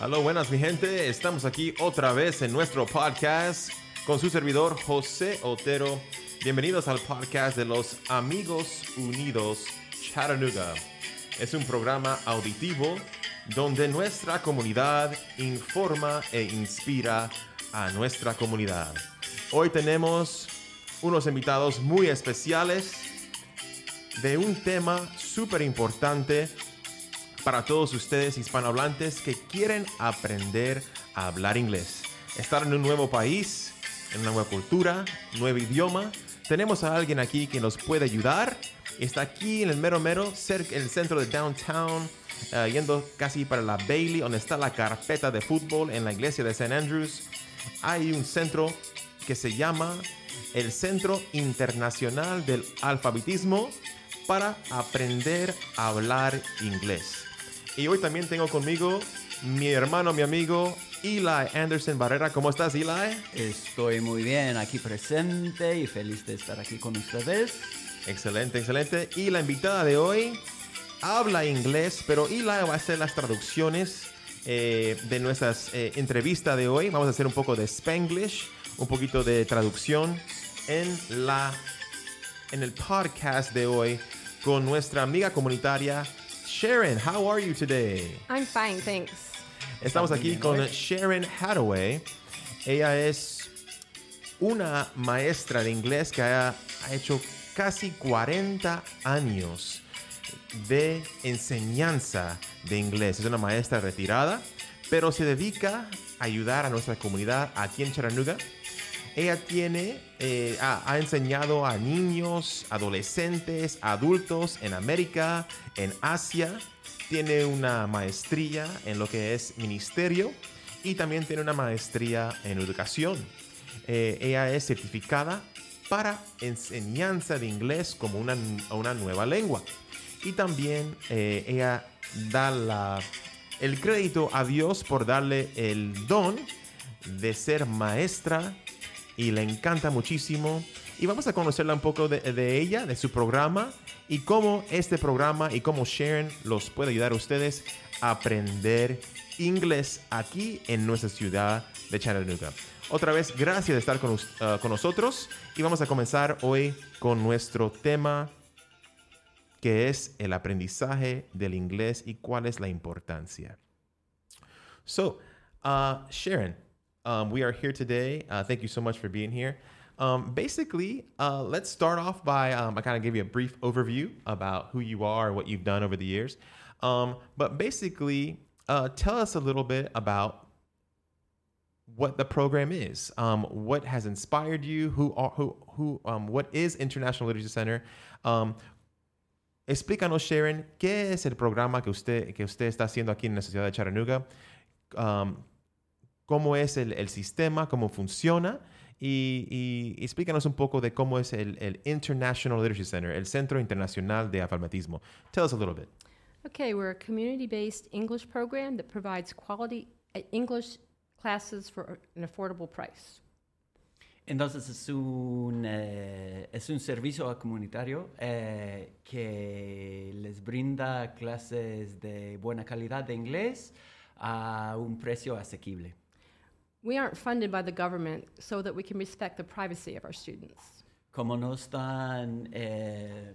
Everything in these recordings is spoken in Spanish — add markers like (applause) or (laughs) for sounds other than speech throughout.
Aló, buenas mi gente. Estamos aquí otra vez en nuestro podcast con su servidor José Otero. Bienvenidos al podcast de los Amigos Unidos Chattanooga. Es un programa auditivo donde nuestra comunidad informa e inspira a nuestra comunidad. Hoy tenemos unos invitados muy especiales de un tema súper importante para todos ustedes hispanohablantes que quieren aprender a hablar inglés. Estar en un nuevo país, en una nueva cultura, nuevo idioma. Tenemos a alguien aquí que nos puede ayudar. Está aquí en el mero mero, cerca en el centro de downtown, eh, yendo casi para la Bailey, donde está la carpeta de fútbol en la iglesia de St. Andrews. Hay un centro que se llama el Centro Internacional del Alfabetismo para aprender a hablar inglés. Y hoy también tengo conmigo mi hermano, mi amigo Eli Anderson Barrera. ¿Cómo estás, Eli? Estoy muy bien aquí presente y feliz de estar aquí con ustedes. Excelente, excelente. Y la invitada de hoy habla inglés, pero Eli va a hacer las traducciones eh, de nuestras eh, entrevistas de hoy. Vamos a hacer un poco de Spanglish, un poquito de traducción en la en el podcast de hoy con nuestra amiga comunitaria Sharon, how are you today? I'm fine, thanks. Estamos aquí con Sharon Hathaway. Ella es una maestra de inglés que ha, ha hecho casi 40 años de enseñanza de inglés. Es una maestra retirada, pero se dedica a ayudar a nuestra comunidad aquí en Chattanooga. Ella tiene, eh, ha, ha enseñado a niños, adolescentes, adultos en América, en Asia. Tiene una maestría en lo que es ministerio y también tiene una maestría en educación. Eh, ella es certificada para enseñanza de inglés como una, una nueva lengua. Y también eh, ella da la, el crédito a Dios por darle el don de ser maestra y le encanta muchísimo. Y vamos a conocerla un poco de, ella, de su programa y cómo este programa y cómo Sharon los puede ayudar a ustedes a aprender inglés aquí en nuestra ciudad de Chattanooga. Otra vez, gracias de estar con, con nosotros y vamos a comenzar hoy con nuestro tema que es el aprendizaje del inglés y cuál es la importancia. So, uh, Sharon, um, we are here today. Uh, thank you so much for being here. Um, basically, uh, let's start off by um, I kind of give you a brief overview about who you are and what you've done over the years. Um, but basically, uh, tell us a little bit about what the program is. Um, what has inspired you? Who are who who? Um, what is International Literacy Center? Um, explícanos, Sharon, qué es el programa que usted que usted está haciendo aquí en la ciudad de Chattanooga. Cómo es el, el sistema, cómo funciona. Y, y, explícanos un poco de cómo es el, el, International Literacy Center, el Centro Internacional de Alfabetismo. Tell us a little bit. Okay, we're a community-based English program that provides quality English classes for an affordable price. Entonces es un, eh, es un servicio comunitario eh, que les brinda clases de buena calidad de inglés a un precio asequible. We aren't funded by the government so that we can respect the privacy of our students. Como no están, eh,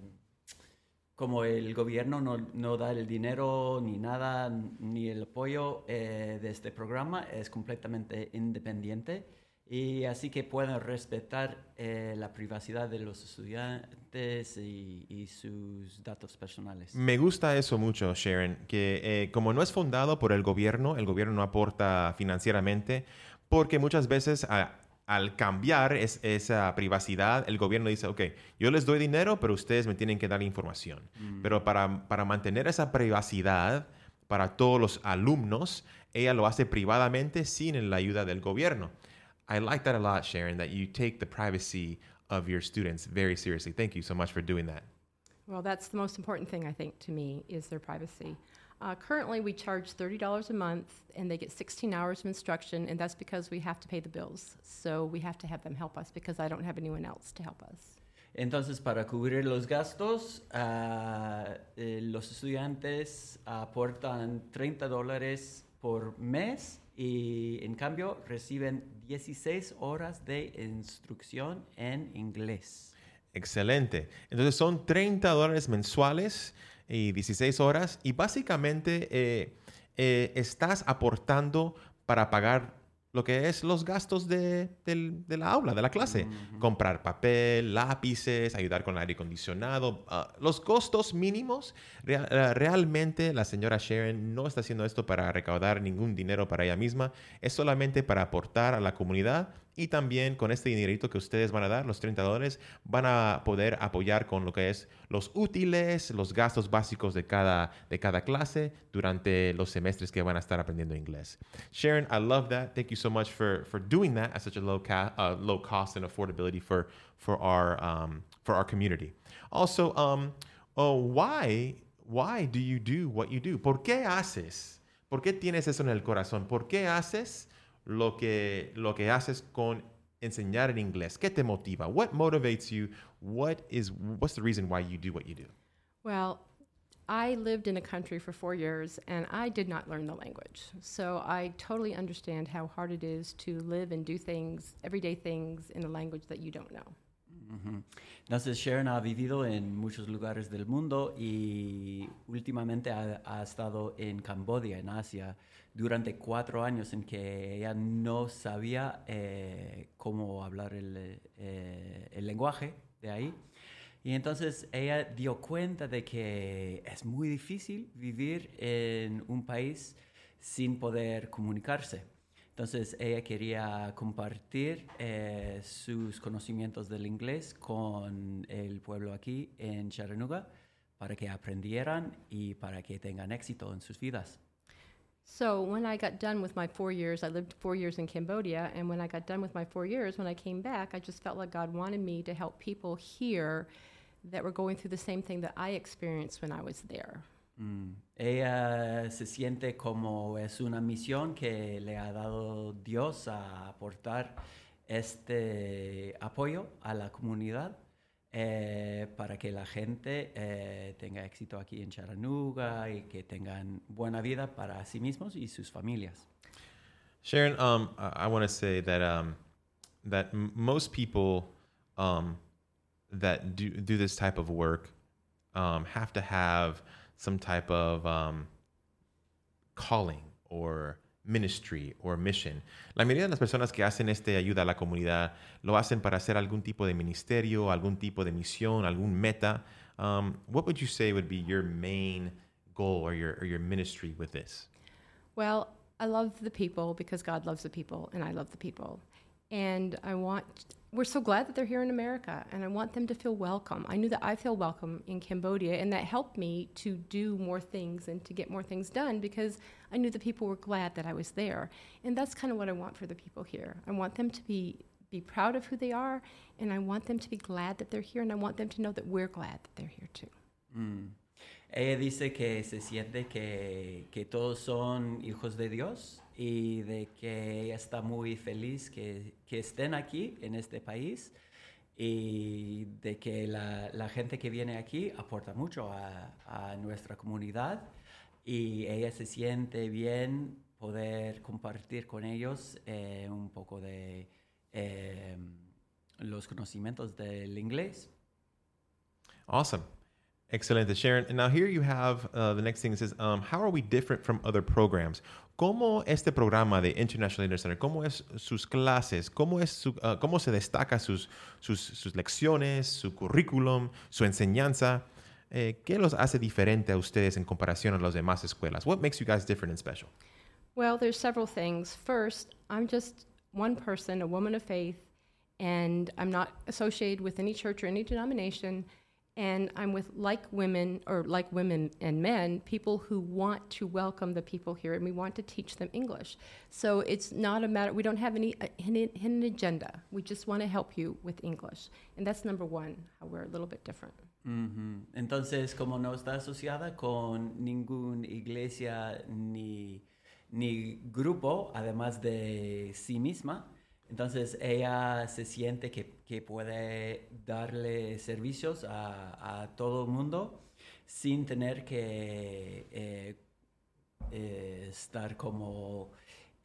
como el gobierno no, no, da el dinero ni nada, ni el apoyo eh, de este programa, es completamente independiente y así que pueden respetar eh, la privacidad de los estudiantes y, y, sus datos personales. Me gusta eso mucho, Sharon, que eh, como no es fundado por el gobierno, el gobierno no aporta financieramente, porque muchas veces a, al cambiar es, esa privacidad, el gobierno dice, ok, yo les doy dinero, pero ustedes me tienen que dar información. Mm. Pero para, para mantener esa privacidad para todos los alumnos, ella lo hace privadamente sin la ayuda del gobierno. I like that a lot, Sharon, that you take the privacy of your students very seriously. Thank you so much for doing that. Well, that's the most important thing, I think, to me, is their privacy. Uh, currently, we charge $30 a month, and they get 16 hours of instruction, and that's because we have to pay the bills. So we have to have them help us because I don't have anyone else to help us. Entonces, para cubrir los gastos, uh, eh, los estudiantes aportan 30 dólares por mes y en cambio reciben 16 horas de instrucción en inglés. Excelente. Entonces son 30 dólares mensuales y 16 horas y básicamente eh, eh, estás aportando para pagar lo que es los gastos de, la aula, de la clase. Comprar papel, lápices, ayudar con el aire acondicionado. ah, los costos mínimos, ah, realmente la señora Sharon no está haciendo esto para recaudar ningún dinero para ella misma. Es solamente para aportar a la comunidad y también con este dinerito que ustedes van a dar, los 30 dólares, van a poder apoyar con lo que es los útiles, los gastos básicos de cada, de cada clase durante los semestres que van a estar aprendiendo inglés. Sharon, I love that. Thank you so much for, for doing that at such a low, ca- uh, low cost and affordability for, for, our, um, for our community. Also, um, oh, why, why do you do what you do? ¿Por qué haces? ¿Por qué tienes eso en el corazón? ¿Por qué haces lo que, lo que haces con enseñar en inglés? ¿Qué te motiva? What motivates you? What is, what's the reason why you do what you do? Well, I lived in a country for four years and I did not learn the language. So I totally understand how hard it is to live and do things, everyday things, in a language that you don't know. Entonces Sharon ha vivido en muchos lugares del mundo y últimamente ha, estado en Camboya, en Asia, durante cuatro años en que ella no sabía eh, cómo hablar eh, el lenguaje de ahí. Y entonces ella dio cuenta de que es muy difícil vivir en un país sin poder comunicarse. Entonces ella quería compartir eh, sus conocimientos del inglés con el pueblo aquí en Chattanooga para que aprendieran y para que tengan éxito en sus vidas. So when I got done with my four years, I lived four years in Cambodia, and when I got done with my four years, when I came back, I just felt like God wanted me to help people here that were going through the same thing that I experienced when I was there. Mm. Ella se siente como es una misión que le ha dado Dios a aportar este apoyo a la comunidad eh, para que la gente eh, tenga éxito aquí en Chattanooga y que tengan buena vida para sí mismos y sus familias. Sharon, um, I, want to say that um, that m- most people um, that do do this type of work um, have to have some type of um, calling or ministry or mission. La mayoría de las personas que hacen este ayuda a la comunidad lo hacen para hacer algún tipo de ministerio, algún tipo de misión, algún meta. Um, what would you say would be your main goal or your or your ministry with this? Well, I love the people because God loves the people, and I love the people. And I want, we're so glad that they're here in America, and I want them to feel welcome. I knew that I feel welcome in Cambodia, and that helped me to do more things and to get more things done because I knew the people were glad that I was there. And that's kind of what I want for the people here. I want them to be, be proud of who they are, and I want them to be glad that they're here, and I want them to know that we're glad that they're here too. Mm. Ella dice que se siente que, que todos son hijos de Dios y de que ella está muy feliz que, que estén aquí en este país y de que la, la gente que viene aquí aporta mucho a, nuestra comunidad y ella se siente bien poder compartir con ellos eh, un poco de eh, los conocimientos del inglés. Awesome. Excelente, Sharon. And now here you have uh, the next thing. It says, um, how are we different from other programs? ¿Cómo este programa de International Center, cómo es sus clases, cómo, es su, uh, cómo se destaca sus, sus, sus lecciones, su currículum, su enseñanza? Eh, ¿Qué los hace diferente a ustedes en comparación a las demás escuelas? What makes you guys different and special? Well, there's several things. First, I'm just one person, a woman of faith, and I'm not associated with any church or any denomination. And I'm with like women, or like women and men, people who want to welcome the people here, and we want to teach them English. So it's not a matter, we don't have any uh, hidden, agenda. We just want to help you with English. And that's number one, how we're a little bit different. Ujú. Entonces, como no está asociada con ninguna iglesia ni, ni grupo, además de sí misma, entonces ella se siente que, puede darle servicios a, todo el mundo sin tener que eh, eh, estar como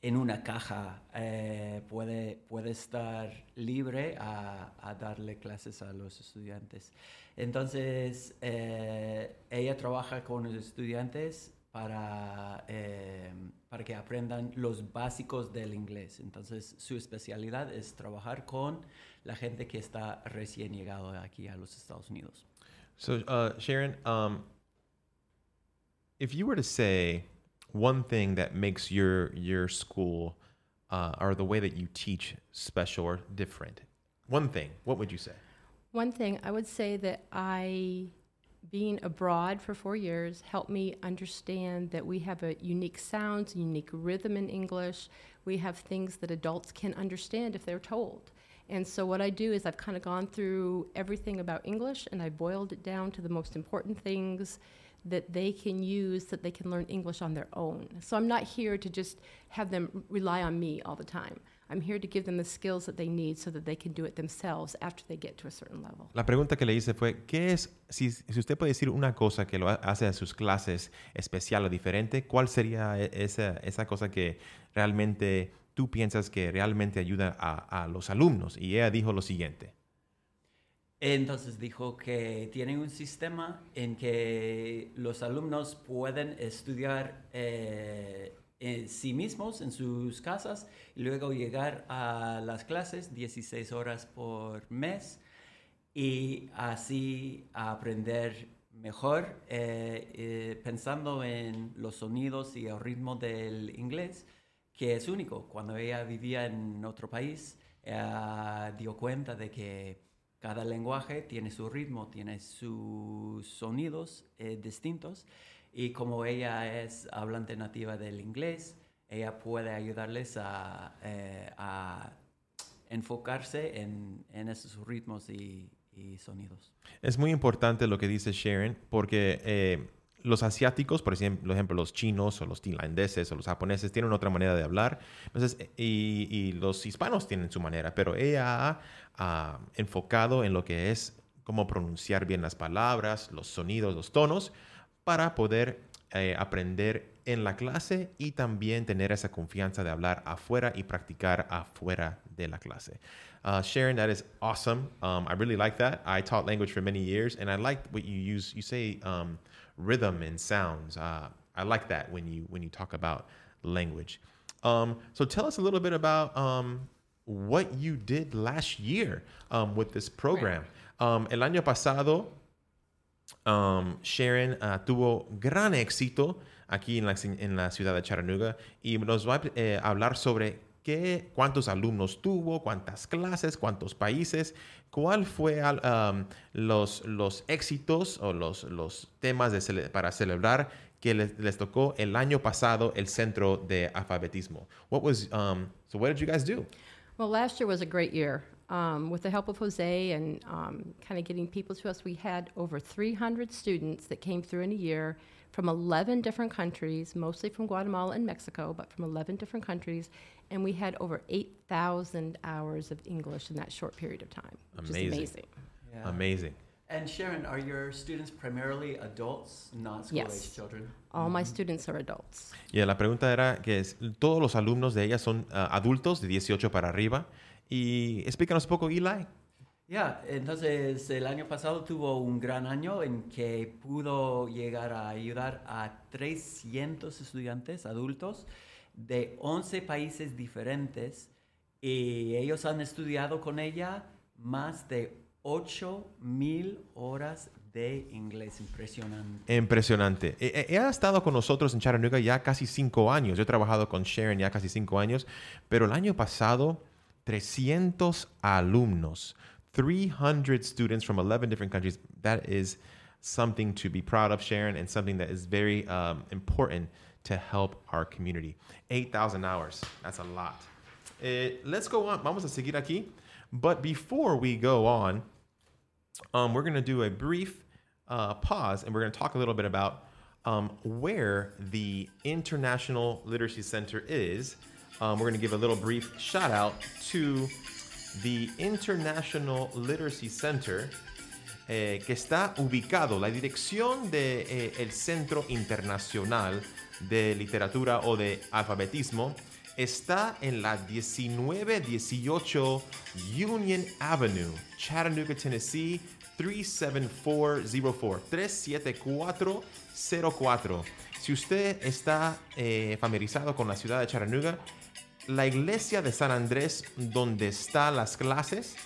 en una caja, eh, puede, puede estar libre a, darle clases a los estudiantes. Entonces, ella trabaja con los estudiantes para, eh, para que aprendan los básicos del inglés. Entonces, su especialidad es trabajar con la gente que está recién llegado aquí a los Estados Unidos. So, uh, Sharon, um, if you were to say one thing that makes your your school uh, or the way that you teach special or different, one thing, what would you say? One thing I would say that I, being abroad for four years, helped me understand that we have a unique sounds, unique rhythm in English. We have things that adults can understand if they're told. And so what I do is I've kind of gone through everything about English and I boiled it down to the most important things that they can use that they can learn English on their own. So I'm not here to just have them rely on me all the time. I'm here to give them the skills that they need so that they can do it themselves after they get to a certain level. La pregunta que le hice fue, ¿qué es, si, si usted puede decir una cosa que lo hace a sus clases especial o diferente, cuál sería e, esa, esa cosa que realmente tú piensas que realmente ayuda a, a los alumnos? Y ella dijo lo siguiente. Entonces dijo que tienen un sistema en que los alumnos pueden estudiar eh, en sí mismos en sus casas y luego llegar a las clases 16 horas por mes y así aprender mejor eh, eh, pensando en los sonidos y el ritmo del inglés que es único. Cuando ella vivía en otro país, dio cuenta de que cada lenguaje tiene su ritmo, tiene sus sonidos eh, distintos y como ella es hablante nativa del inglés, ella puede ayudarles a, eh, a enfocarse en, en, esos ritmos y, y, sonidos. Es muy importante lo que dice Sharon porque... Eh, los asiáticos, por ejemplo, los chinos o los tailandeses o los japoneses tienen otra manera de hablar, entonces, y, y los hispanos tienen su manera, pero ella ha enfocado en lo que es cómo pronunciar bien las palabras, los sonidos, los tonos, para poder eh, aprender en la clase y también tener esa confianza de hablar afuera y practicar afuera de la clase. Uh, Sharon, that is awesome. Um, I really like that. I taught language for many years, and I like what you use. You say um, rhythm and sounds. Uh, I like that when you when you talk about language. Um, so tell us a little bit about um, what you did last year um, with this program. Um, el año pasado, um, Sharon uh, tuvo gran éxito aquí en la, la, ciudad de Chattanooga y nos va a eh, hablar sobre qué, cuántos alumnos tuvo, cuántas clases, cuántos países, cuál fue um, los, los éxitos o los, los temas de cele para celebrar que les, les, tocó el año pasado el centro de alfabetismo. What was, um, so what did you guys do? Well, last year was a great year. Um, with the help of Jose and um, kind of getting people to us, we had over 300 students that came through in a year from 11 different countries, mostly from Guatemala and Mexico, but from 11 different countries. And we had over 8,000 hours of English in that short period of time, which amazing. is amazing. Yeah. Amazing. And Sharon, are your students primarily adults, not school-age yes. children? All mm -hmm. my students are adults. Yeah, la pregunta era que es, todos los alumnos de ella son uh, adultos de 18 para arriba. Y explícanos un poco, Eli. Ya, yeah, entonces el año pasado tuvo un gran año en que pudo llegar a ayudar a 300 estudiantes adultos de 11 países diferentes y ellos han estudiado con ella más de 8 mil horas de inglés. Impresionante. Impresionante. Ella e, ha estado con nosotros en Chattanooga ya casi cinco años. Yo he trabajado con Sharon ya casi cinco años, pero el año pasado 300 alumnos, 300 students from 11 different countries. That is something to be proud of, Sharon, and something that is very um, important to help our community. 8,000 hours. That's a lot. Uh, let's go on. Vamos a seguir aquí. But before we go on, um, we're going to do a brief uh, pause and we're going to talk a little bit about um, where the International Literacy Center is. Um, we're going to give a little brief shout out to the International Literacy Center. eh, que está ubicado, la dirección del de, el Centro Internacional de Literatura o de Alfabetismo está en la 1918 Union Avenue, Chattanooga, Tennessee 37404. 37404. Si usted está eh, familiarizado con la ciudad de Chattanooga, la iglesia de San Andrés, donde están las clases,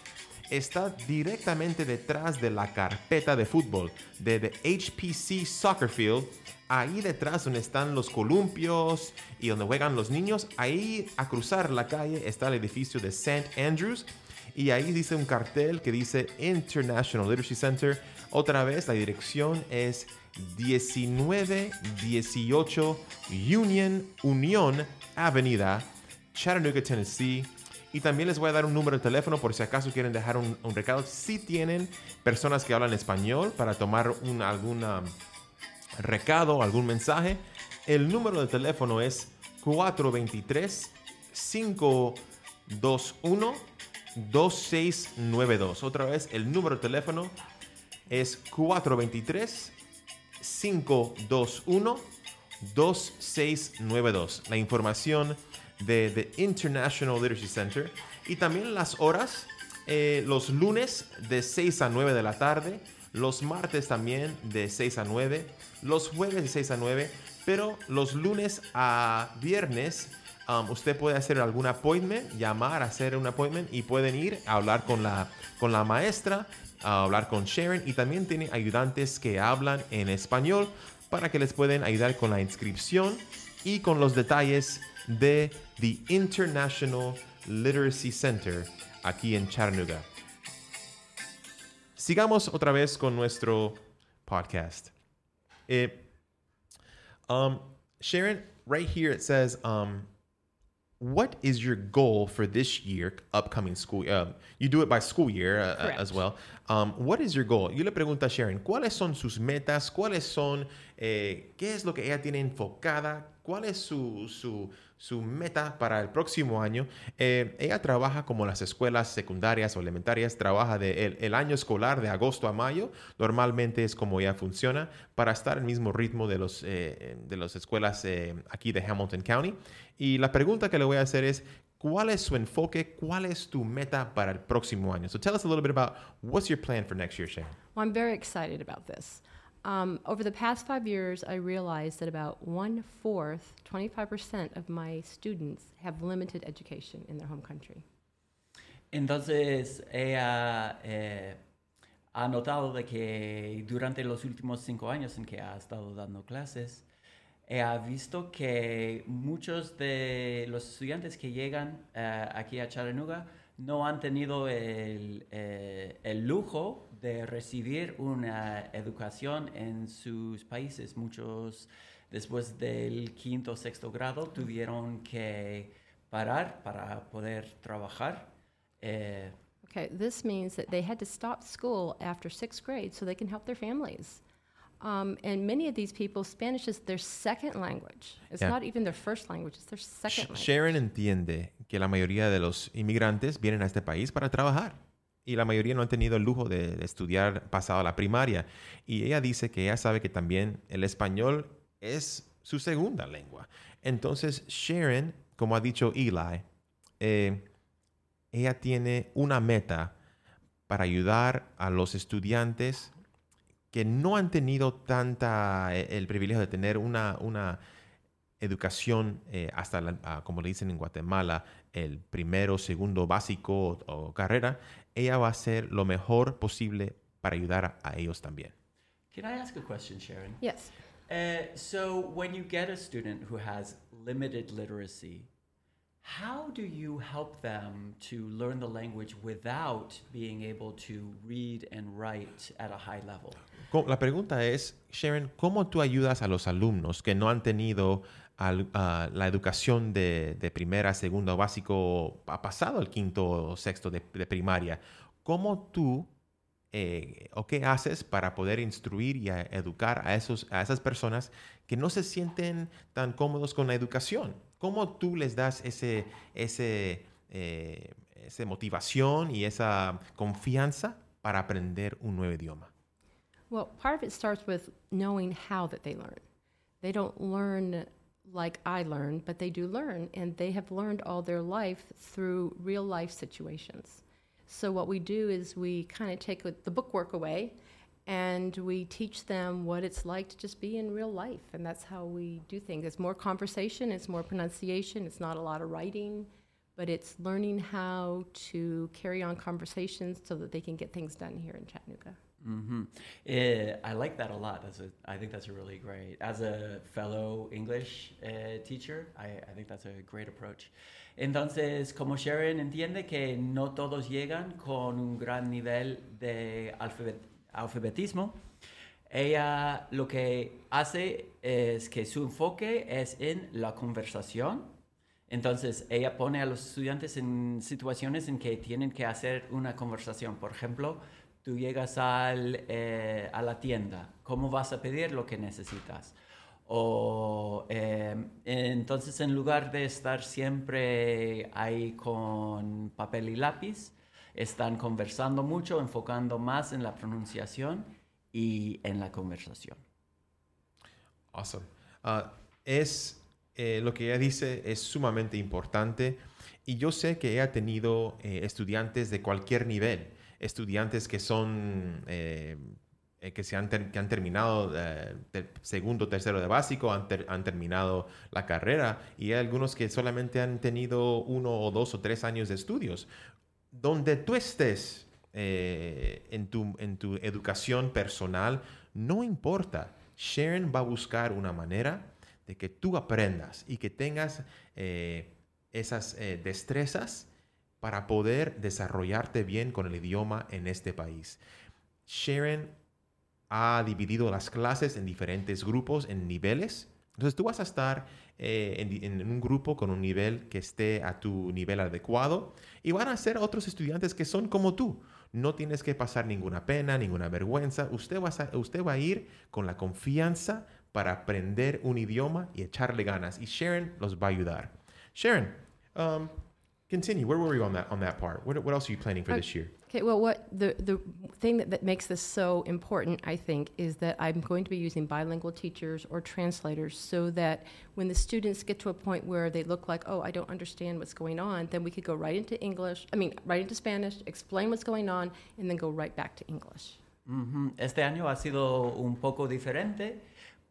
está directamente detrás de la carpeta de fútbol de The HPC Soccer Field. Ahí detrás donde están los columpios y donde juegan los niños, ahí a cruzar la calle está el edificio de St. Andrews. Y ahí dice un cartel que dice International Literacy Center. Otra vez, la dirección es 1918 Union, Union Avenida, Chattanooga, Tennessee. Y también les voy a dar un número de teléfono por si acaso quieren dejar un, recado. Si tienen personas que hablan español para tomar un algún recado, algún mensaje, el número de teléfono es 423 521 2692. Otra vez, el número de teléfono es 423 521 2692. La información de The International Literacy Center. Y también las horas, eh, los lunes de 6 a 9 de la tarde, los martes también de 6 a 9, los jueves de 6 a 9, pero los lunes a viernes um, usted puede hacer algún appointment, llamar, hacer un appointment y pueden ir a hablar con la, con la maestra, a hablar con Sharon y también tiene ayudantes que hablan en español para que les pueden ayudar con la inscripción y con los detalles de The International Literacy Center aquí en Chattanooga. Sigamos otra vez con nuestro podcast. Eh, um, Sharon, right here it says, um, what is your goal for this year, upcoming school? Um, you do it by school year uh, as well. Um, what is your goal? Yo le pregunto a Sharon, ¿cuáles son sus metas? ¿Cuáles son, eh, qué es lo que ella tiene enfocada? ¿Cuál es su, su, su meta para el próximo año? Eh, ella trabaja como las escuelas secundarias o elementarias, trabaja de el, año escolar de agosto a mayo. Normalmente es como ella funciona para estar al mismo ritmo de, los, eh, de las escuelas eh, aquí de Hamilton County. Y la pregunta que le voy a hacer es, ¿cuál es su enfoque? ¿Cuál es tu meta para el próximo año? So tell us a little bit about what's your plan for next year, Shane. Well, I'm very excited about this. Um, over the past five years, I realized that about one fourth, 25% of my students have limited education in their home country. Entonces, ella eh, ha notado de que durante los últimos cinco años en que ha estado dando clases, ha visto que muchos de los estudiantes que llegan uh, aquí a Chattanooga no han tenido el, eh, el, lujo de recibir una educación en sus países. Muchos después del quinto o sexto grado tuvieron que parar para poder trabajar. Eh, okay, this means that they had to stop school after sixth grade so they can help their families. Um, and many of these people, Spanish is their second language. It's Yeah. not even their first language, it's their second Sh- language. Sharon entiende que la mayoría de los inmigrantes vienen a este país para trabajar y la mayoría no han tenido el lujo de, estudiar pasado la primaria. Y ella dice que ella sabe que también el español es su segunda lengua. Entonces, Sharon, como ha dicho Eli, eh, ella tiene una meta para ayudar a los estudiantes que no han tenido tanta eh, el privilegio de tener una, una educación eh, hasta, la- como le dicen en Guatemala, el primero, segundo básico o carrera, ella va a hacer lo mejor posible para ayudar a, a ellos también. Can I ask a question, Sharon? Yes. Uh, so, when you get a student who has limited literacy, how do you help them to learn the language without being able to read and write at a high level? La pregunta es, Sharon, ¿cómo tú ayudas a los alumnos que no han tenido al- ah, la educación de, de primera, segundo básico, ha pasado el quinto o sexto de, de primaria? ¿Cómo tú eh, o qué haces para poder instruir y a- educar a, esos, a esas personas que no se sienten tan cómodos con la educación? ¿Cómo tú les das ese, ese, eh, motivación y esa confianza para aprender un nuevo idioma? Well, part of it starts with knowing how that they learn. They don't learn like I learn, but they do learn, and they have learned all their life through real life situations. So, what we do is we kind of take the bookwork away and we teach them what it's like to just be in real life. And that's how we do things. It's more conversation, it's more pronunciation, it's not a lot of writing, but it's learning how to carry on conversations so that they can get things done here in Chattanooga. Mm-hmm. Eh, I like that a lot. That's a, I think that's a really great. As a fellow English uh, teacher, I, I think that's a great approach. Entonces, como Sharon entiende que no todos llegan con un gran nivel de alfabet, alfabetismo, ella lo que hace es que su enfoque es en la conversación. Entonces, ella pone a los estudiantes en situaciones en que tienen que hacer una conversación. Por ejemplo, tú llegas al, eh, a la tienda, ¿cómo vas a pedir lo que necesitas? O eh, entonces en lugar de estar siempre ahí con papel y lápiz, están conversando mucho, enfocando más en la pronunciación y en la conversación. Awesome. Uh, es eh, lo que ella dice es sumamente importante y yo sé que ella ha tenido estudiantes de cualquier nivel estudiantes que son... Eh, eh, que, se han, que han terminado eh, segundo, tercero de básico, han, han, terminado la carrera y hay algunos que solamente han tenido uno o dos o tres años de estudios. Donde tú estés en, tu, en tu educación personal, no importa. Sharon va a buscar una manera de que tú aprendas y que tengas esas destrezas para poder desarrollarte bien con el idioma en este país. Sharon ha dividido las clases en diferentes grupos, en niveles. Entonces tú vas a estar eh, en, un grupo con un nivel que esté a tu nivel adecuado y van a ser otros estudiantes que son como tú. No tienes que pasar ninguna pena, ninguna vergüenza. Usted va a, usted va a ir con la confianza para aprender un idioma y echarle ganas. Y Sharon los va a ayudar. Sharon, um, continue. Where were you on that on that part? What, what else are you planning for this year? Okay, well, what the the thing that, that makes this so important, I think, is that I'm going to be using bilingual teachers or translators, so that when the students get to a point where they look like, oh, I don't understand what's going on, then we could go right into English. I mean, right into Spanish, explain what's going on, and then go right back to English. Mm-hmm. Este año ha sido un poco diferente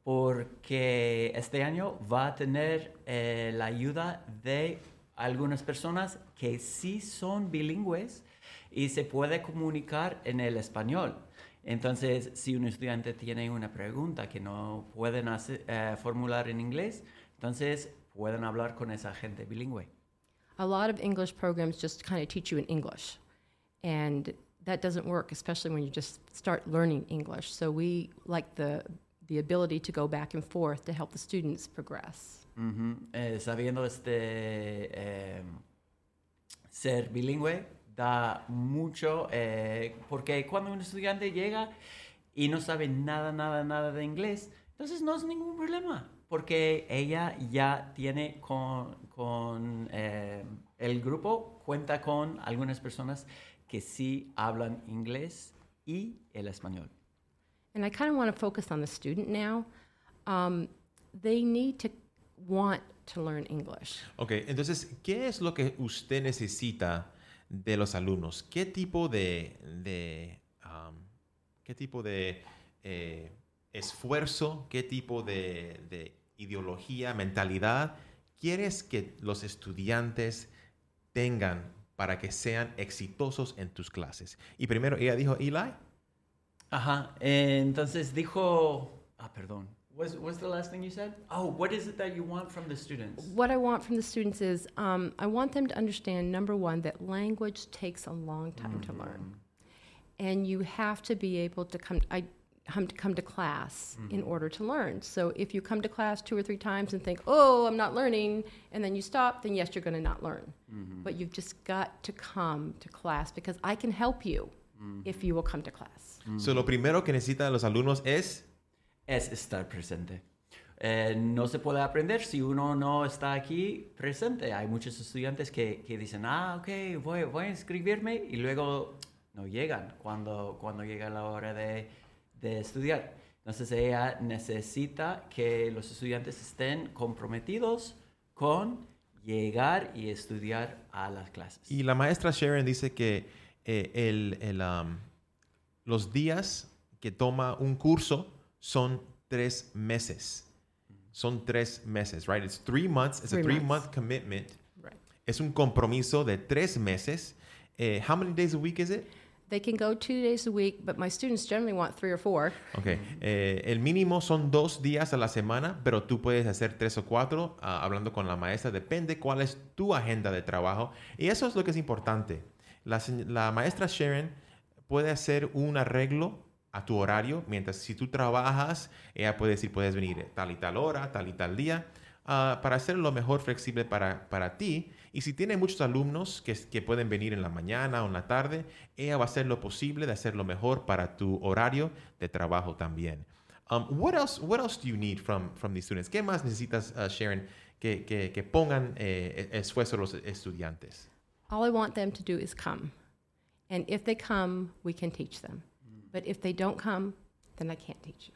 porque este año va a tener eh, la ayuda de algunas personas que sí son bilingües y se puede comunicar en el español. Entonces, si un estudiante tiene una pregunta que no pueden eh, formular en inglés, entonces pueden hablar con esa gente bilingüe. A lot of English programs just kind of teach you in English. And that doesn't work, especially when you just start learning English. So we like the, the ability to go back and forth to help the students progress. Eh, sabiendo este eh, ser bilingüe da mucho eh, porque cuando un estudiante llega y no sabe nada, nada, nada de inglés, entonces no es ningún problema porque ella ya tiene con, con el grupo, cuenta con algunas personas que sí hablan inglés y el español. And I kind of want to focus on the student now. Um, they need to want to learn English. Ok, entonces, ¿qué es lo que usted necesita de los alumnos? ¿Qué tipo de, de um, qué tipo de eh, esfuerzo, qué tipo de, de ideología, mentalidad quieres que los estudiantes tengan para que sean exitosos en tus clases? Y primero ella dijo, Eli. Ajá, eh, entonces dijo, ah, perdón, What's, what's the last thing you said? Oh, what is it that you want from the students? What I want from the students is um, I want them to understand number one, that language takes a long time mm-hmm. to learn. And you have to be able to come, I, come to come to class mm-hmm. in order to learn. So if you come to class two or three times and think, "Oh, I'm not learning," and then you stop, then yes, you're going to not learn. Mm-hmm. But you've just got to come to class because I can help you mm-hmm. if you will come to class. So lo primero que necesitan los alumnos es es estar presente. Eh, no se puede aprender si uno no está aquí presente. Hay muchos estudiantes que, que dicen, ah, ok, voy, voy, a inscribirme y luego no llegan cuando, cuando llega la hora de, de estudiar. Entonces ella necesita que los estudiantes estén comprometidos con llegar y estudiar a las clases. Y la maestra Sharon dice que eh, el, el, um, los días que toma un curso son tres meses. Son tres meses, right? It's three months. It's a Three months. month commitment. Right. Es un compromiso de tres meses. Eh, how many days a week is it? They can go two days a week, but my students generally want three or four. Ok. Eh, el mínimo son dos días a la semana, pero tú puedes hacer tres o cuatro ah, hablando con la maestra. Depende cuál es tu agenda de trabajo. Y eso es lo que es importante. La, la maestra Sharon puede hacer un arreglo a tu horario, mientras si tú trabajas, ella puede decir, puedes venir tal y tal hora, tal y tal día, ah, para hacer lo mejor flexible para, para ti. Y si tiene muchos alumnos que, que pueden venir en la mañana o en la tarde, ella va a hacer lo posible de hacer lo mejor para tu horario de trabajo también. Um, what else? What else do you need from from these students? ¿Qué más necesitas, uh, Sharon, que, que, pongan eh, esfuerzo los estudiantes? All I want them to do is come. And if they come, we can teach them. But if they don't come, then I can't teach you.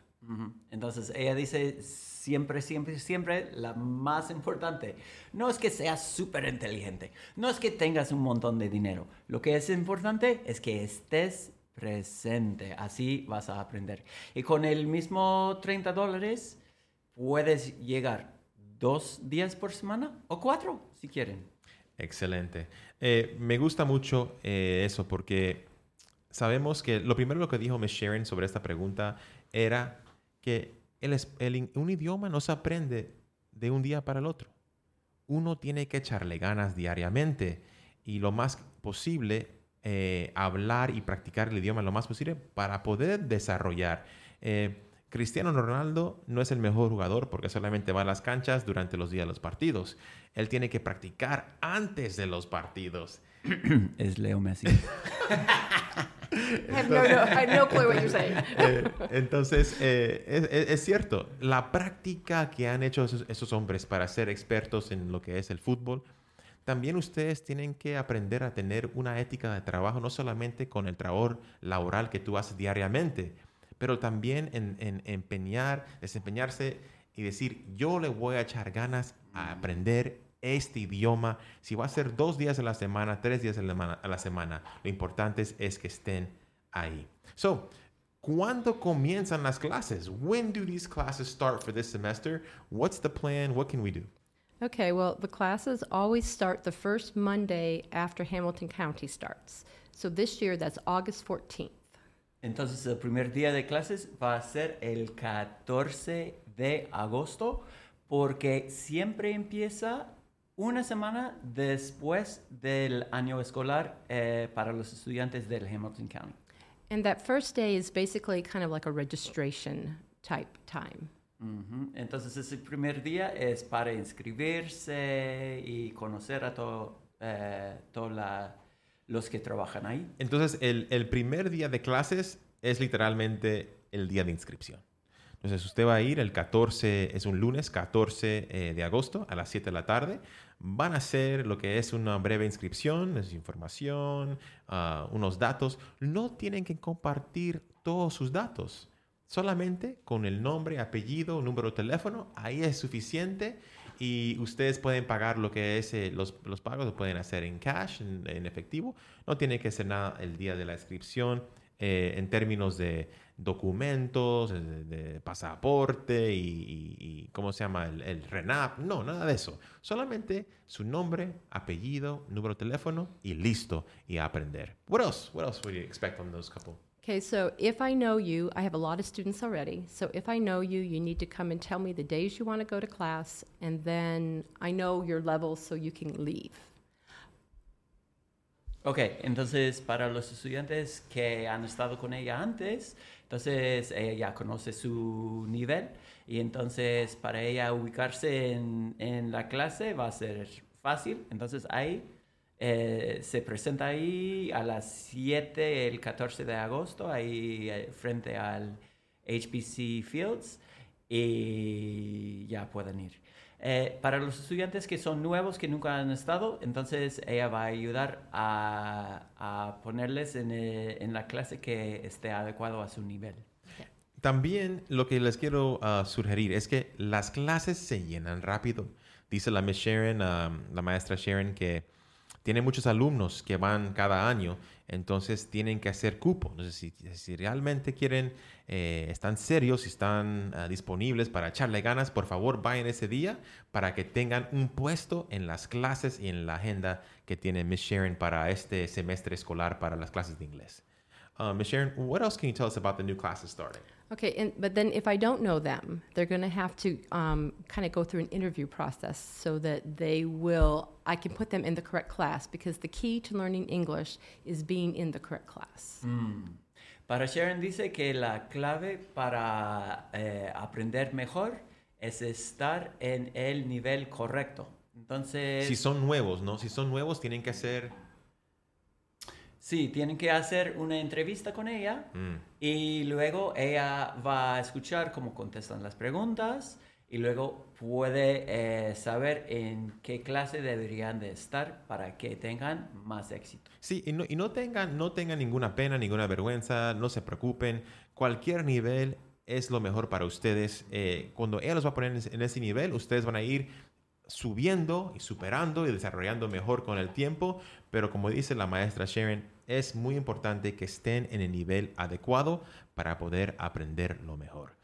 Entonces ella dice siempre, siempre, siempre la más importante. No es que seas súper inteligente, no es que tengas un montón de dinero. Lo que es importante es que estés presente, así vas a aprender. Y con el mismo 30 dólares puedes llegar dos días por semana o cuatro si quieren. Excelente. Eh, me gusta mucho eh, eso porque sabemos que lo primero lo que dijo Miss Sharon sobre esta pregunta era que un idioma no se aprende de un día para el otro. Uno tiene que echarle ganas diariamente y lo más posible eh, hablar y practicar el idioma lo más posible para poder desarrollar. Eh, Cristiano Ronaldo no es el mejor jugador porque solamente va a las canchas durante los días de los partidos. Él tiene que practicar antes de los partidos. (coughs) Es Leo Messi. I (laughs) have no, no, I no clue what you're saying. (laughs) Eh, entonces, eh, es, es- es cierto, la práctica que han hecho esos, esos hombres para ser expertos en lo que es el fútbol, también ustedes tienen que aprender a tener una ética de trabajo, no solamente con el trabajo laboral que tú haces diariamente, pero también en, en empeñar, desempeñarse y decir, yo le voy a echar ganas a aprender este idioma. Si va a ser dos días a la semana, tres días a la, semana- a la semana, lo importante es, es que estén ahí. So, ¿cuándo comienzan las clases? When do these classes start for this semester? What's the plan? What can we do? Okay, well, the classes always start the first Monday after Hamilton County starts. So this year, that's August 14th. Entonces el primer día de clases va a ser el 14 de agosto porque siempre empieza una semana después del año escolar eh, para los estudiantes del Hamilton County. And that first day is basically kind of like a registration type time. Ujú. Entonces ese primer día es para inscribirse y conocer a to- eh, todos la- los que trabajan ahí. Entonces, el, el primer día de clases es literalmente el día de inscripción. Entonces, usted va a ir el 14, es un lunes 14 eh, de agosto a las 7 de la tarde. Van a hacer lo que es una breve inscripción, es información, ah, unos datos. No tienen que compartir todos sus datos. Solamente con el nombre, apellido, número de teléfono, ahí es suficiente y ustedes pueden pagar lo que es eh, los, los pagos, lo pueden hacer en cash, en, en efectivo. No tiene que hacer nada el día de la inscripción eh, en términos de documentos, de, de pasaporte y, y- y ¿cómo se llama? El, el RENAP. No, nada de eso. Solamente su nombre, apellido, número de teléfono y listo. Y a aprender. What else? What else would you expect on those couple? Okay, so if I know you, I have a lot of students already. So if I know you, you need to come and tell me the days you want to go to class, and then I know your level so you can leave. Ok, entonces para los estudiantes que han estado con ella antes, entonces ella ya conoce su nivel y entonces para ella ubicarse en, en la clase va a ser fácil. Entonces ahí eh, se presenta ahí a las 7 el 14 de agosto, ahí eh, frente al HBC Fields y ya pueden ir. Eh, para los estudiantes que son nuevos, que nunca han estado, entonces ella va a ayudar a, ponerles en, eh, en la clase que esté adecuado a su nivel. también lo que les quiero ah, sugerir es que las clases se llenan rápido. Dice la Miss Sharon, ah, la maestra Sharon, que tiene muchos alumnos que van cada año, entonces tienen que hacer cupo. Entonces, si, si realmente quieren, eh, están serios y están ah, disponibles para echarle ganas, por favor vayan ese día para que tengan un puesto en las clases y en la agenda que tiene Miss Sharon para este semestre escolar para las clases de inglés. Uh, Miss Sharon, what else can you tell us about the new classes starting? Okay, and, but then if I don't know them, they're going to have to um, kind of go through an interview process so that they will, I can put them in the correct class because the key to learning English is being in the correct class. Para Sharon dice que la clave para eh, aprender mejor es estar en el nivel correcto. Entonces, Si son nuevos, ¿no? Si son nuevos, tienen que hacer... sí, tienen que hacer una entrevista con ella Mm. y luego ella va a escuchar cómo contestan las preguntas y luego puede eh, saber en qué clase deberían de estar para que tengan más éxito. Sí, y no, y no tengan, no tengan ninguna pena, ninguna vergüenza, no se preocupen. Cualquier nivel es lo mejor para ustedes. Eh, cuando ella los va a poner en ese- en ese nivel, ustedes van a ir subiendo y superando y desarrollando mejor con el tiempo. Pero como dice la maestra Sharon, es muy importante que estén en el nivel adecuado para poder aprender lo mejor.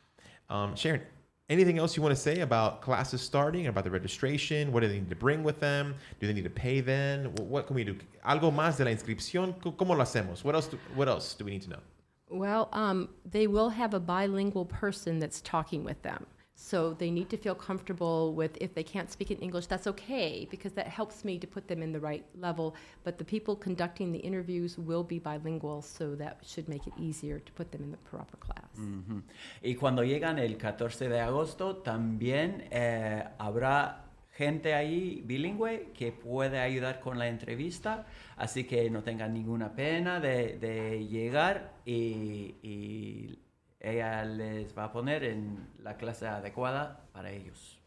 Um, Sharon, anything else you want to say about classes starting, about the registration? What do they need to bring with them? Do they need to pay then? What can we do? ¿Algo más de la inscripción? ¿Cómo lo hacemos? What else do, what else do we need to know? Well, um, they will have a bilingual person that's talking with them. So they need to feel comfortable with if they can't speak in English, that's okay because that helps me to put them in the right level. But the people conducting the interviews will be bilingual, so that should make it easier to put them in the proper class. Ujú. Y cuando llegan el 14 de agosto, también eh, habrá gente ahí bilingüe que puede ayudar con la entrevista, así que no tengan ninguna pena de, de llegar y, y ella les va a poner en la clase adecuada para ellos.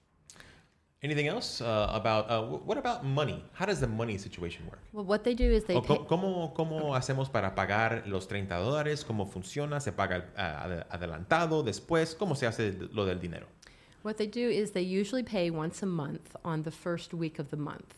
Anything else uh, about, uh, wh- what about money? How does the money situation work? Well, what they do is they pay, ¿Cómo, cómo hacemos para pagar los 30 dólares? ¿Cómo funciona? ¿Se paga ade- adelantado? ¿Después? ¿Cómo se hace lo del dinero? What they do is they usually pay once a month on the first week of the month.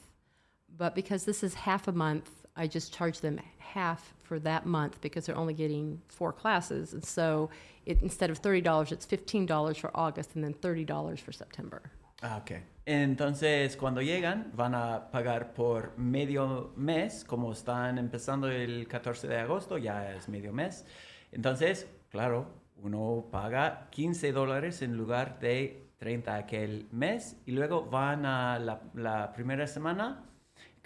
But because this is half a month, I just charge them half for that month because they're only getting four classes. And so it, instead of $30, it's $15 for August and then $30 for September. Ah, ok. Entonces, cuando llegan, van a pagar por medio mes, como están empezando el 14 de agosto, ya es medio mes. Entonces, claro, uno paga 15 dólares en lugar de 30 aquel mes y luego van a la, la primera semana,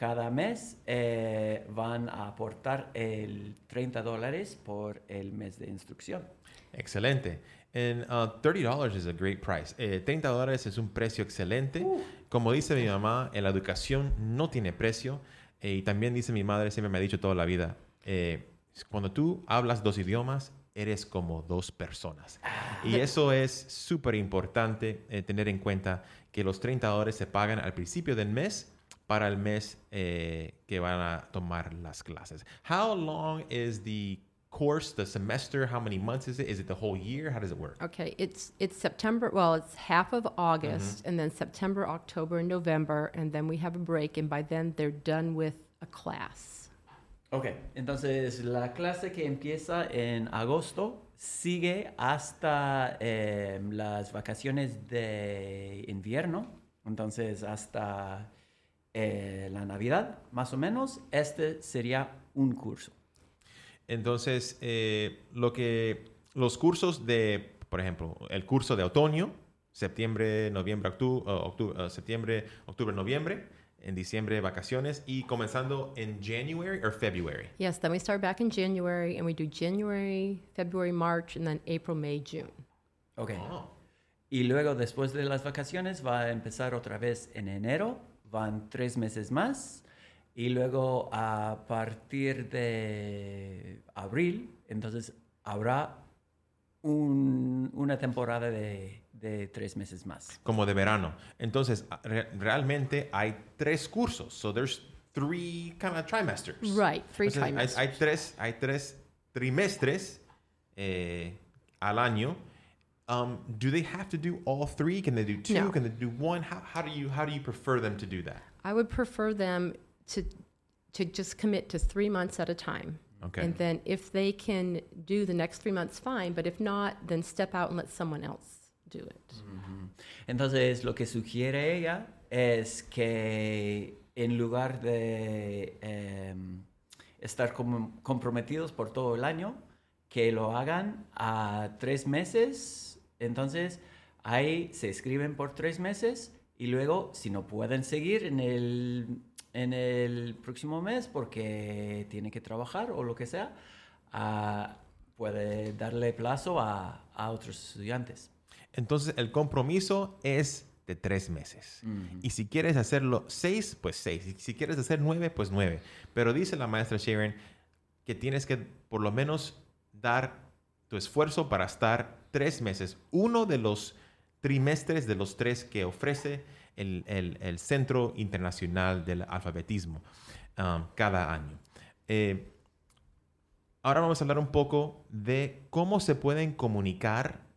cada mes eh, van a aportar el 30 dólares por el mes de instrucción. Excelente. And uh, $30 is a great price. Eh, 30 dólares es un precio excelente. Como dice mi mamá, en la educación no tiene precio. Eh, y también dice mi madre, siempre me ha dicho toda la vida, eh, cuando tú hablas dos idiomas, eres como dos personas. Y eso es súper importante eh, tener en cuenta que los 30 dólares se pagan al principio del mes para el mes eh, que van a tomar las clases. How long is the course, the semester? How many months is it? Is it the whole year? How does it work? Okay, it's, it's September, well, it's half of August and then September, October, and November. And then we have a break. And by then they're done with a class. Ok, entonces la clase que empieza en agosto sigue hasta eh, las vacaciones de invierno, entonces hasta eh, la Navidad, más o menos, este sería un curso. Entonces, eh, lo que los cursos de, por ejemplo, el curso de otoño, septiembre, noviembre, octubre, septiembre, octubre, noviembre, en diciembre vacaciones y comenzando en January or February. Yes, then we start back in January and we do January, February, March, and then April, May, June. Ok, Oh. y luego después de las vacaciones va a empezar otra vez en enero, van tres meses más, y luego a partir de abril, entonces habrá un- una temporada de, de tres meses más. como de verano. Entonces, re- realmente hay tres cursos. So there's three kind of trimesters. Right, three Entonces, hay- trimesters. Hay, tres, hay tres trimestres eh, al año Um, do they have to do all three? Can they do two? No. Can they do one? How, how do you how do you prefer them to do that? I would prefer them to, to just commit to three months at a time. Okay. And then if they can do the next three months, fine, but if not, then step out and let someone else do it. Entonces, lo que sugiere ella es que en lugar de em, estar com- comprometidos por todo el año, que lo hagan a tres meses. Entonces, ahí se escriben por tres meses y luego, si no pueden seguir en el, en el próximo mes porque tiene que trabajar o lo que sea, ah, puede darle plazo a, a otros estudiantes. Entonces el compromiso es de tres meses. Y si quieres hacerlo seis, pues seis. Y si quieres hacer nueve, pues nueve. Pero dice la maestra Sharon que tienes que por lo menos dar tu esfuerzo para estar tres meses. Uno de los trimestres de los tres que ofrece el, el- Centro Internacional del Alfabetismo um, cada año. Eh, ahora vamos a hablar un poco de cómo se pueden comunicar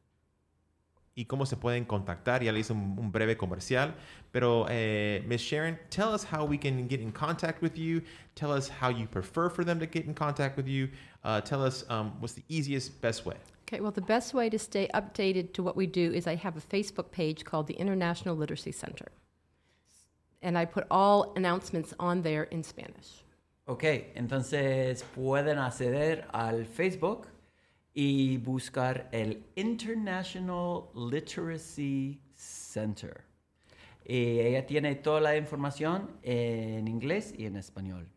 y cómo se pueden contactar. Ya le hice un, un breve comercial, pero eh, Miss Sharon, tell us how we can get in contact with you. Tell us how you prefer for them to get in contact with you. Uh, tell us um, what's the easiest, best way. Okay, well, the best way to stay updated to what we do is I have a Facebook page called the International Literacy Center. And I put all announcements on there in Spanish. Ok, entonces pueden acceder al Facebook y buscar el International Literacy Center. Y ella tiene toda la información en inglés y en español.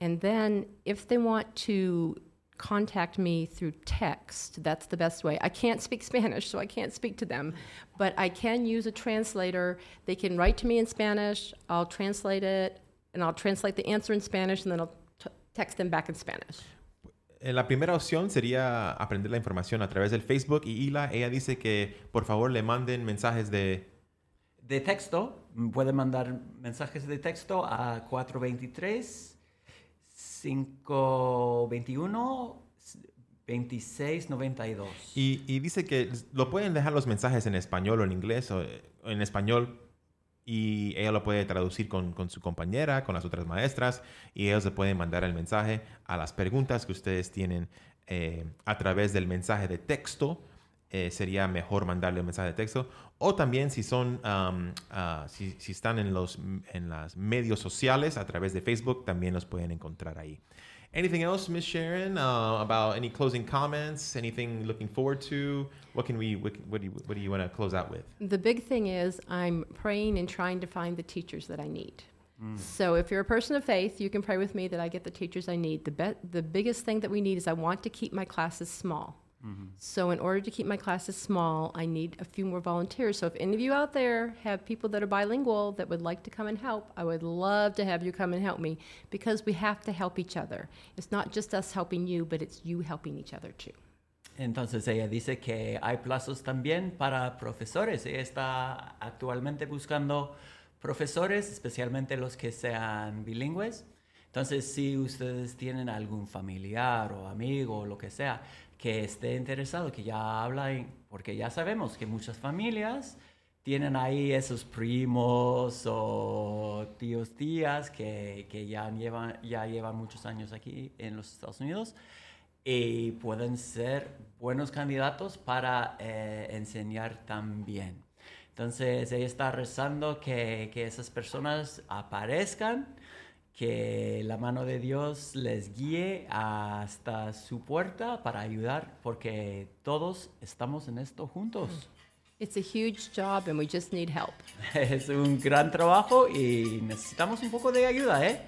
And then if they want to contact me through text, that's the best way. I can't speak Spanish, so I can't speak to them, but I can use a translator. They can write to me in Spanish, I'll translate it, and I'll translate the answer in Spanish, and then I'll text them back in Spanish. Eh, La primera opción sería aprender la información a través del Facebook y Ila, ella dice que por favor le manden mensajes de... De texto, pueden mandar mensajes de texto a 423 521 2692. Y, y dice que lo pueden dejar los mensajes en español o en inglés o eh, en español y ella lo puede traducir con, con su compañera, con las otras maestras y ellos le pueden mandar el mensaje a las preguntas que ustedes tienen eh, a través del mensaje de texto. eh, sería mejor mandarle un mensaje de texto o también si son ah, si, si están en los en los medios sociales a través de Facebook también los pueden encontrar ahí Anything else, Miss Sharon, uh, about any closing comments? Anything looking forward to? What can we? What, what do you? What do you want to close out with? The big thing is I'm praying and trying to find the teachers that I need. So if you're a person of faith, you can pray with me that I get the teachers I need. The be- the biggest thing that we need is I want to keep my classes small. Mm-hmm. So in order to keep my classes small, I need a few more volunteers. So if any of you out there have people that are bilingual that would like to come and help, I would love to have you come and help me because we have to help each other. It's not just us helping you, but it's you helping each other too. Entonces ella dice que hay plazos también para profesores. Ella está actualmente buscando profesores, especialmente los que sean bilingües. Entonces, si ustedes tienen algún familiar o amigo o lo que sea que esté interesado, que ya habla, porque ya sabemos que muchas familias tienen ahí esos primos o tíos, tías que, que ya, llevan, ya llevan muchos años aquí en los Estados Unidos y pueden ser buenos candidatos para eh, enseñar también. Entonces ella está rezando que, que esas personas aparezcan, que la mano de Dios les guíe hasta su puerta para ayudar, porque todos estamos en esto juntos. It's a huge job and we just need help. (laughs) Es un gran trabajo y necesitamos un poco de ayuda, ¿eh?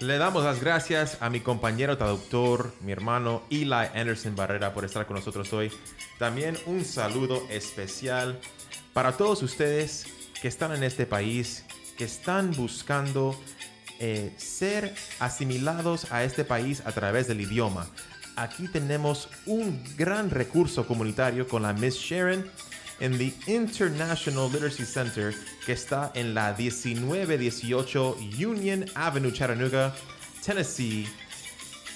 Le damos las gracias a mi compañero traductor, mi hermano Eli Anderson Barrera, por estar con nosotros hoy. También un saludo especial para todos ustedes que están en este país, que están buscando eh, ser asimilados a este país a través del idioma. Aquí tenemos un gran recurso comunitario con la Miss Sharon en the International Literacy Center que está en la 1918 Union Avenue, Chattanooga, Tennessee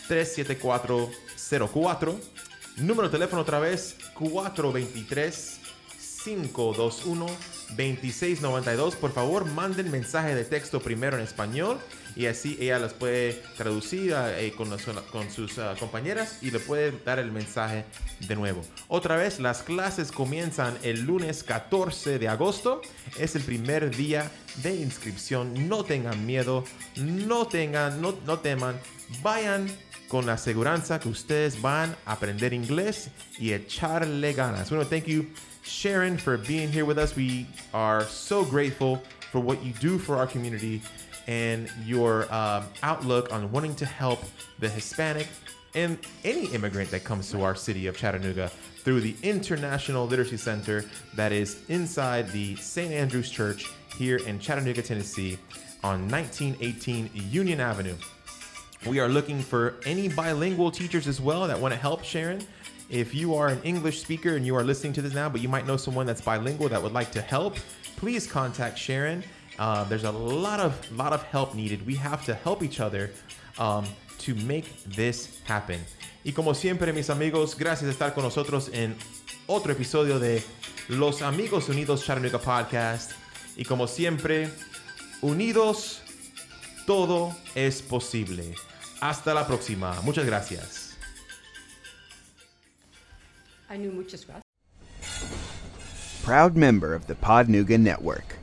37404. Número de teléfono otra vez, 423-521-2692. Por favor, manden mensaje de texto primero en español y así ella las puede traducir eh, con, las- con sus ah, compañeras y le puede dar el mensaje de nuevo. Otra vez, las clases comienzan el lunes 14 de agosto. Es el primer día de inscripción. No tengan miedo, no tengan, no, no teman. Vayan con la aseguranza que ustedes van a aprender inglés y echarle ganas. To thank you, Sharon, for being here with us. We are so grateful for what you do for our community and your um, outlook on wanting to help the Hispanic and any immigrant that comes to our city of Chattanooga through the International Literacy Center that is inside the St. Andrew's Church here in Chattanooga, Tennessee on 1918 Union Avenue. We are looking for any bilingual teachers as well that want to help Sharon. If you are an English speaker and you are listening to this now, but you might know someone that's bilingual that would like to help, please contact Sharon. Uh, there's a lot of lot of help needed. We have to help each other um, to make this happen. Y como siempre, mis amigos, gracias de estar con nosotros en otro episodio de Los Amigos Unidos Chattanooga Podcast. Y como siempre, unidos todo es posible. Hasta la próxima. Muchas gracias. Proud member of the Podnuga Network.